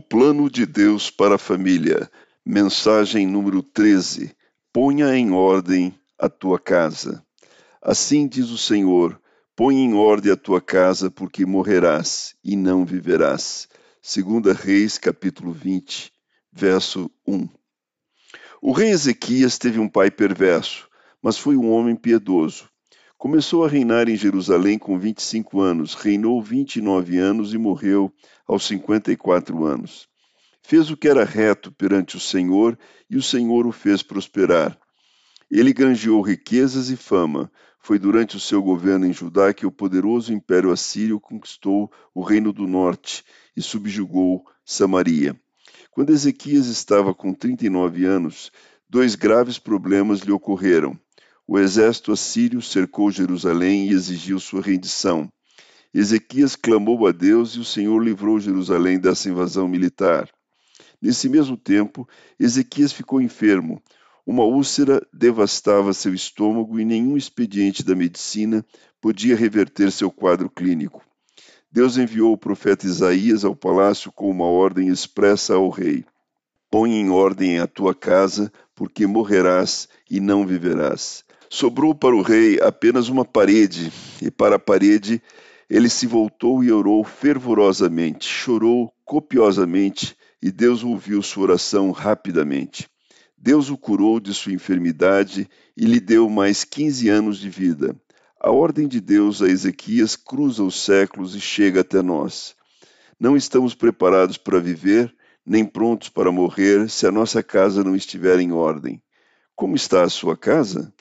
plano de Deus para a família. Mensagem número 13. Ponha em ordem a tua casa. Assim diz o Senhor: Põe em ordem a tua casa, porque morrerás e não viverás. 2 Reis, capítulo 20, verso 1. O rei Ezequias teve um pai perverso, mas foi um homem piedoso. Começou a reinar em Jerusalém com 25 anos, reinou 29 anos e morreu aos 54 anos. Fez o que era reto perante o Senhor e o Senhor o fez prosperar. Ele granjeou riquezas e fama. Foi durante o seu governo em Judá que o poderoso império assírio conquistou o reino do norte e subjugou Samaria. Quando Ezequias estava com 39 anos, dois graves problemas lhe ocorreram. O exército assírio cercou Jerusalém e exigiu sua rendição. Ezequias clamou a Deus e o Senhor livrou Jerusalém dessa invasão militar. Nesse mesmo tempo, Ezequias ficou enfermo. Uma úlcera devastava seu estômago e nenhum expediente da medicina podia reverter seu quadro clínico. Deus enviou o profeta Isaías ao palácio com uma ordem expressa ao rei: Põe em ordem a tua casa, porque morrerás e não viverás. Sobrou para o rei apenas uma parede, e para a parede ele se voltou e orou fervorosamente, chorou copiosamente, e Deus ouviu sua oração rapidamente. Deus o curou de sua enfermidade e lhe deu mais quinze anos de vida. A ordem de Deus a Ezequias cruza os séculos e chega até nós. Não estamos preparados para viver, nem prontos para morrer, se a nossa casa não estiver em ordem. Como está a sua casa?